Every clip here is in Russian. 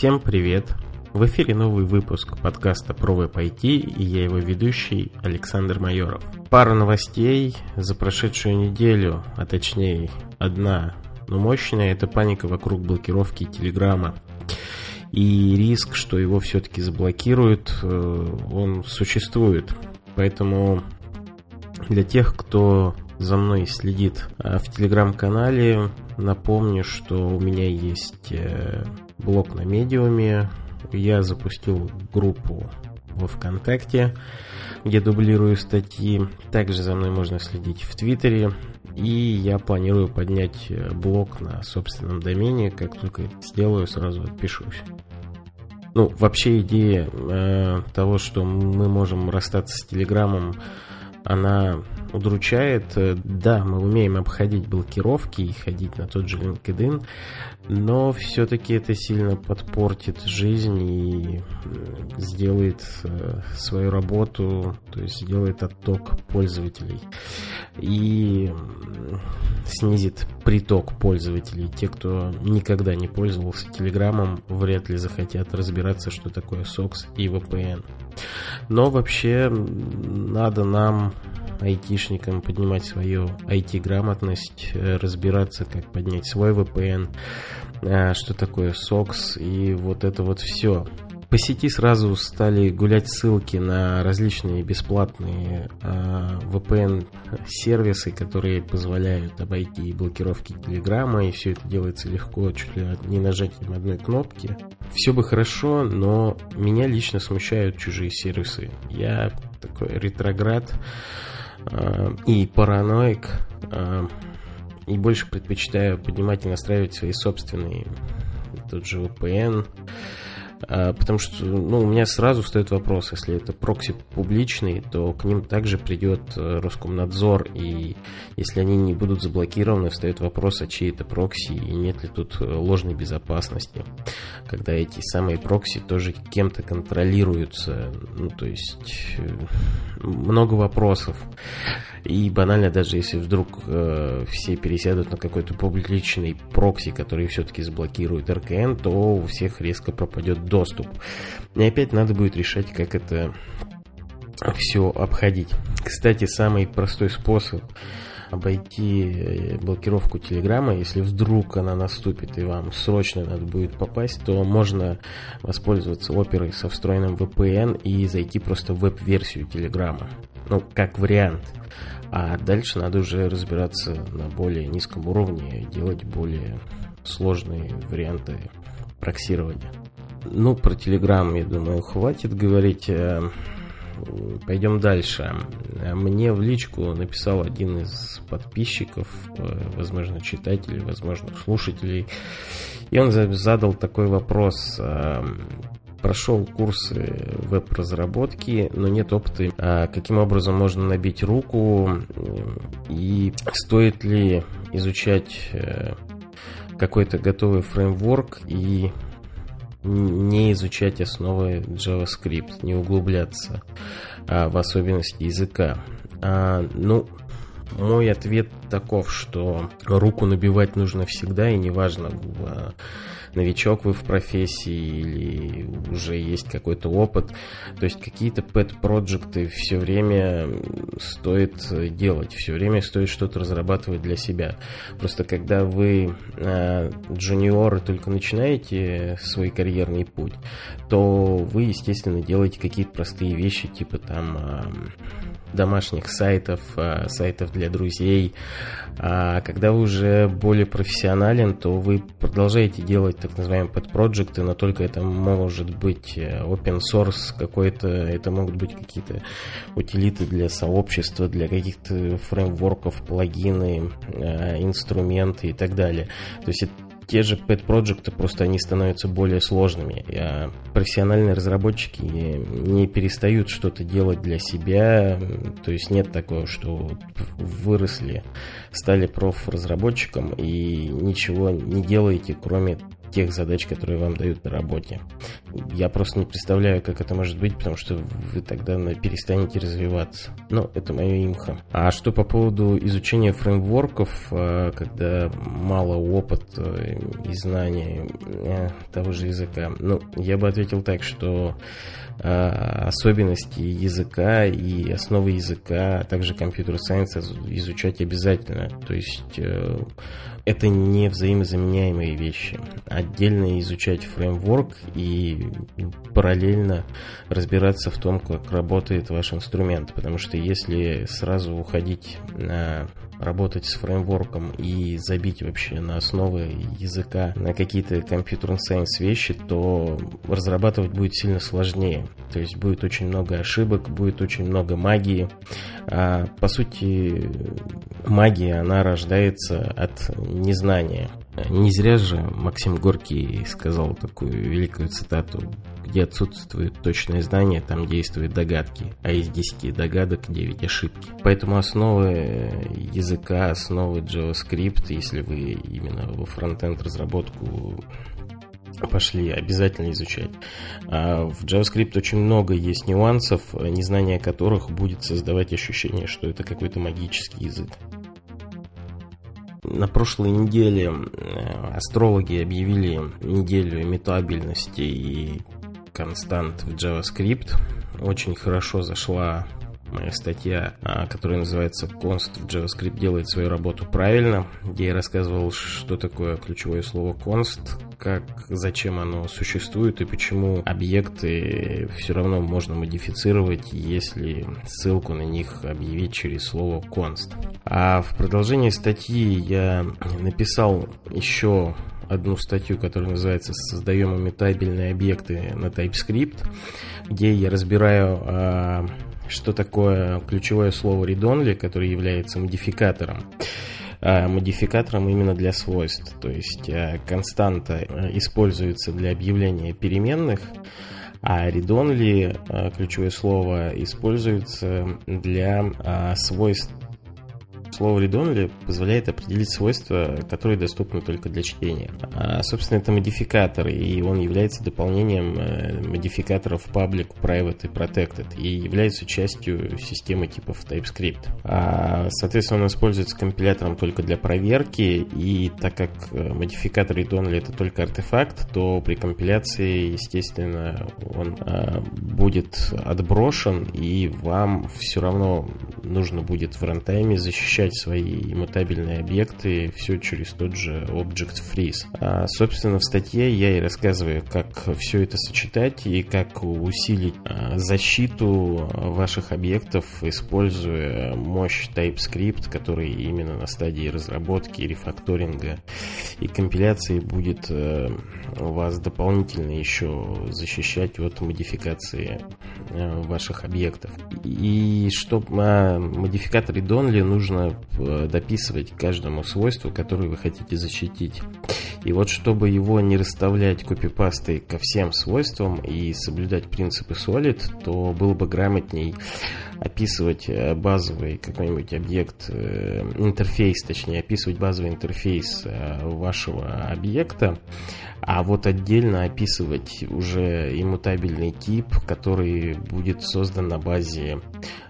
Всем привет! В эфире новый выпуск подкаста про веб IT и я его ведущий Александр Майоров. Пара новостей за прошедшую неделю, а точнее одна, но мощная, это паника вокруг блокировки Телеграма. И риск, что его все-таки заблокируют, э, он существует. Поэтому для тех, кто за мной следит э, в телеграм-канале, напомню, что у меня есть э, блог на медиуме, я запустил группу во ВКонтакте, где дублирую статьи. Также за мной можно следить в Твиттере. И я планирую поднять э, блог на собственном домене. Как только это сделаю, сразу отпишусь. Ну, вообще идея э, того, что мы можем расстаться с Телеграмом, она удручает. Да, мы умеем обходить блокировки и ходить на тот же LinkedIn, но все-таки это сильно подпортит жизнь и сделает э, свою работу, то есть сделает отток пользователей и снизит приток пользователей. Те, кто никогда не пользовался Телеграмом, вряд ли захотят разбираться, что такое SOX и VPN. Но вообще надо нам айтишникам поднимать свою IT-грамотность, э, разбираться, как поднять свой VPN, э, что такое SOX и вот это вот все. По сети сразу стали гулять ссылки на различные бесплатные э, VPN-сервисы, которые позволяют обойти блокировки Телеграма, и все это делается легко, чуть ли не нажатием одной кнопки. Все бы хорошо, но меня лично смущают чужие сервисы. Я такой ретроград, Э, и параноик, э, и больше предпочитаю поднимать и настраивать свои собственные, тот же VPN, потому что ну, у меня сразу встает вопрос, если это прокси публичный, то к ним также придет э, Роскомнадзор, и если они не будут заблокированы, встает вопрос, а чьи это прокси, и нет ли тут э, ложной безопасности, когда эти самые прокси тоже кем-то контролируются, ну, то есть э, много вопросов. И банально, даже если вдруг э, все пересядут на какой-то публичный прокси, который все-таки заблокирует РКН, то у всех резко пропадет доступ. И опять надо будет решать, как это все обходить. Кстати, самый простой способ обойти э, блокировку Телеграма, если вдруг она наступит и вам срочно надо будет попасть, то можно воспользоваться оперой со встроенным VPN и зайти просто в веб-версию Телеграма. Ну, как вариант. А дальше надо уже разбираться на более низком уровне, делать более сложные варианты проксирования. Ну, про Telegram, я думаю, хватит говорить. Э, пойдем дальше. Мне в личку написал один из подписчиков, э, возможно, читателей, возможно, слушателей. И он задал такой вопрос э, прошел курсы веб-разработки, но нет опыта, каким образом можно набить руку и стоит ли изучать какой-то готовый фреймворк и не изучать основы JavaScript, не углубляться а, в особенности языка. А, ну, мой ответ таков, что руку набивать нужно всегда, и неважно, в новичок вы в профессии или уже есть какой-то опыт. То есть какие-то pet-проекты все время стоит делать, все время стоит что-то разрабатывать для себя. Просто когда вы э, джуниоры только начинаете свой карьерный путь, то вы, естественно, делаете какие-то простые вещи, типа там э, домашних сайтов, э, сайтов для друзей. А когда вы уже более профессионален, то вы продолжаете делать так называемые pet проекты но только это может быть э, open source какой-то, это могут быть какие-то утилиты для сообщества, для каких-то фреймворков, плагины, э, инструменты и так далее. То есть это те же pet проекты просто они становятся более сложными. А профессиональные разработчики не перестают что-то делать для себя. То есть нет такого, что выросли, стали проф-разработчиком и ничего не делаете, кроме тех задач, которые вам дают на работе. Я просто не представляю, как это может быть, потому что вы тогда перестанете развиваться. Но это мое имхо. А что по поводу изучения фреймворков, э, когда мало опыта и знаний э, того же языка? Ну, я бы ответил так, что э, особенности языка и основы языка, а также компьютер-сайенс изучать обязательно. То есть это не взаимозаменяемые вещи. Отдельно изучать фреймворк и параллельно разбираться в том, как работает ваш инструмент. Потому что если сразу уходить на работать с фреймворком и забить вообще на основы языка на какие-то компьютер сайенс вещи, то разрабатывать будет сильно сложнее. То есть будет очень много ошибок, будет очень много магии. А, по сути, магия, она рождается от незнания. Не зря же Максим Горький сказал такую великую цитату где отсутствует точное знание, там действуют догадки, а из 10 догадок 9 ошибки. Поэтому основы языка, основы JavaScript, если вы именно во фронтенд разработку пошли обязательно изучать. А в JavaScript очень много есть нюансов, незнание которых будет создавать ощущение, что это какой-то магический язык. На прошлой неделе э, астрологи объявили неделю имитабельности и констант в JavaScript. Очень хорошо зашла моя статья, а, которая называется «Const в JavaScript делает свою работу правильно», где я рассказывал, что такое ключевое слово const, как, зачем оно существует и почему объекты все равно можно модифицировать, если ссылку на них объявить через слово const. А в продолжении статьи я написал еще одну статью, которая называется «Создаем имитабельные объекты на TypeScript», где я разбираю, а, что такое ключевое слово read-only, которое является модификатором модификатором именно для свойств. То есть а, константа используется для объявления переменных, а read-only, ключевое слово, используется для свойств Слово read-only позволяет определить свойства, которые доступны только для чтения. А, собственно, это модификатор, и он является дополнением э, модификаторов public, private и protected, и является частью системы типов TypeScript. А, соответственно, он используется компилятором только для проверки, и так как э, модификатор read-only это только артефакт, то при компиляции, естественно, он а, будет отброшен, и вам все равно нужно будет в рантайме защищать защищать свои иммутабельные объекты все через тот же Object Freeze. А, собственно, в статье я и рассказываю, как все это сочетать и как усилить а, защиту ваших объектов, используя мощь TypeScript, который именно на стадии разработки, рефакторинга и компиляции будет а, вас дополнительно еще защищать от модификации а, ваших объектов. И чтобы а, модификаторы Donly нужно Э, дописывать каждому свойству, которое вы хотите защитить. И вот чтобы его не расставлять копипастой ко всем свойствам и соблюдать принципы Solid, то было бы грамотней описывать э, базовый какой-нибудь объект, э, интерфейс, точнее, описывать базовый интерфейс вашего объекта, а вот отдельно описывать уже иммутабельный тип, который будет создан на базе э,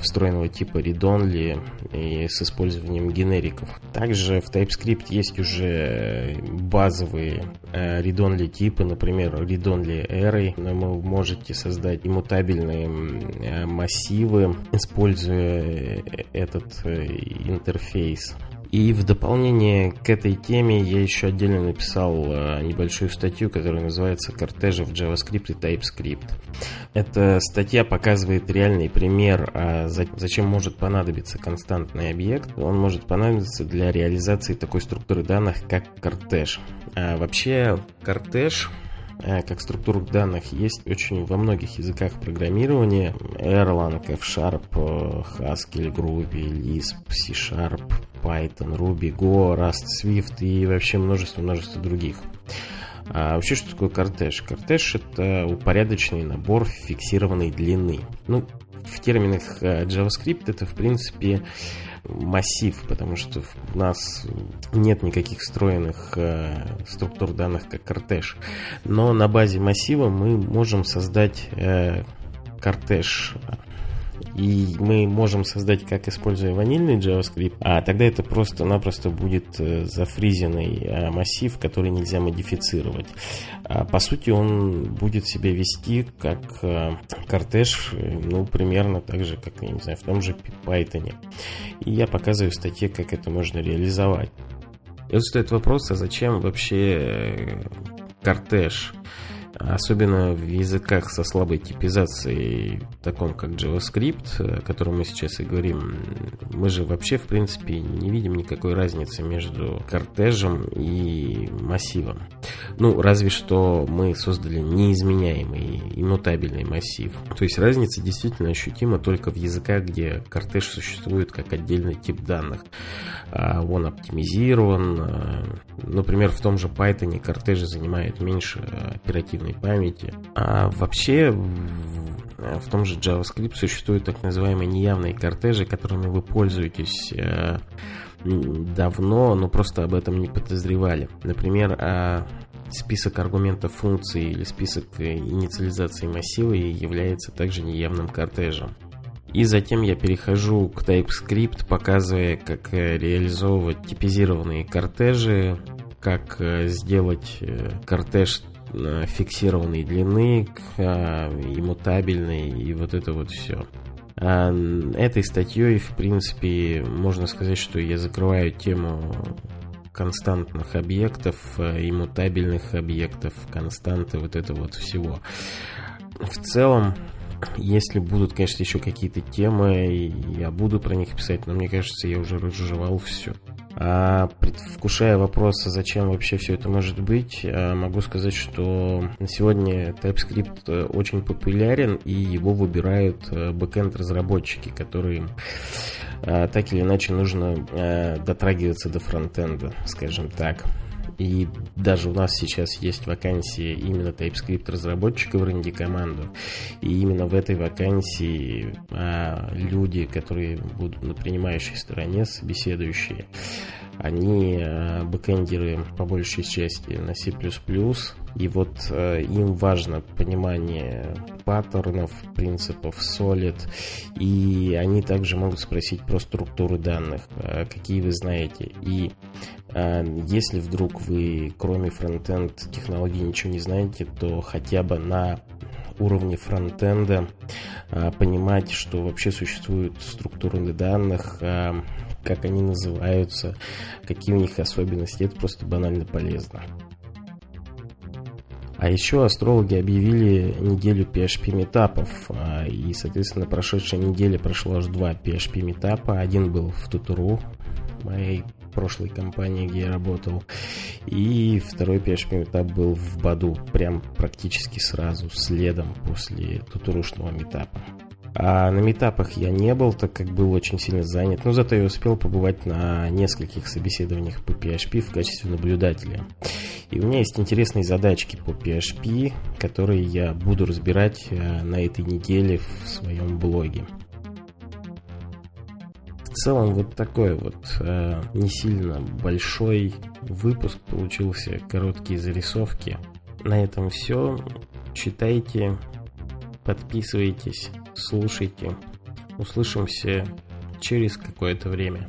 встроенного типа read-only и с использованием генериков. Также в TypeScript есть уже базовые э, read-only типы, например, read-only array. Вы можете создать иммутабельные э, массивы, используя этот э, интерфейс. И в дополнение к этой теме я еще отдельно написал э, небольшую статью, которая называется «Кортежи в JavaScript и TypeScript». Эта статья показывает реальный пример, а зачем может понадобиться константный объект. Он может понадобиться для реализации такой структуры данных, как кортеж. А вообще, кортеж как структуру данных есть очень во многих языках программирования. Erlang, F-Sharp, э, Haskell, Groovy, Lisp, C-Sharp, Python, Ruby, Go, Rust, Swift и вообще множество-множество других. А вообще, что такое кортеж? Кортеж — это упорядоченный набор фиксированной длины. Ну, в терминах э, JavaScript это, в принципе, массив, потому что у нас нет никаких встроенных э, структур данных, как кортеж. Но на базе массива мы можем создать э, кортеж и мы можем создать, как используя ванильный JavaScript, а тогда это просто-напросто будет э, зафризенный э, массив, который нельзя модифицировать. А по сути, он будет себя вести как э, кортеж, ну, примерно так же, как, я не знаю, в том же Python. И я показываю в статье, как это можно реализовать. И вот стоит вопрос, а зачем вообще кортеж? Особенно в языках со слабой типизацией, таком как JavaScript, о котором мы сейчас и говорим, мы же вообще, в принципе, не видим никакой разницы между кортежем и массивом. Ну, разве что мы создали неизменяемый иммутабельный массив. То есть разница действительно ощутима только в языках, где кортеж существует как отдельный тип данных. А, он оптимизирован. А, например, в том же Python кортеж занимает меньше оперативной памяти. А вообще в том же JavaScript существуют так называемые неявные кортежи, которыми вы пользуетесь э, давно, но просто об этом не подозревали. Например, список аргументов функции или список инициализации массива является также неявным кортежем. И затем я перехожу к TypeScript, показывая, как э, реализовывать типизированные кортежи, как э, сделать э, кортеж фиксированной длины, иммутабельный и вот это вот все. А этой статьей, в принципе, можно сказать, что я закрываю тему константных объектов, иммутабельных объектов, константы, вот это вот всего. В целом, если будут, конечно, еще какие-то темы, я буду про них писать, но мне кажется, я уже разжевал все. А предвкушая вопросы, зачем вообще все это может быть, а, могу сказать, что на сегодня TypeScript э, очень популярен, и его выбирают э, backend разработчики, которые а, так или иначе нужно э, дотрагиваться до фронтенда, скажем так. И даже у нас сейчас есть вакансия именно TypeScript разработчика в рынке команду. И именно в этой вакансии а, люди, которые будут на принимающей стороне, собеседующие, они а, бэкэндеры по большей части на C++, и вот э, им важно понимание паттернов, принципов Solid, и они также могут спросить про структуры данных, э, какие вы знаете. И э, если вдруг вы кроме фронтенд технологий ничего не знаете, то хотя бы на уровне фронтенда э, понимать, что вообще существуют структуры данных, э, как они называются, какие у них особенности, это просто банально полезно. А еще астрологи объявили неделю PHP метапов. А, и, соответственно, на прошедшей неделе прошло аж два PHP метапа. Один был в Тутуру, моей прошлой компании, где я работал. И второй PHP метап был в Баду, прям практически сразу, следом после тутурушного метапа. А на метапах я не был, так как был очень сильно занят, но зато я успел побывать на нескольких собеседованиях по PHP в качестве наблюдателя. И у меня есть интересные задачки по PHP, которые я буду разбирать э, на этой неделе в своем блоге. В целом вот такой вот э, не сильно большой выпуск получился, короткие зарисовки. На этом все. Читайте, подписывайтесь, слушайте. Услышимся через какое-то время.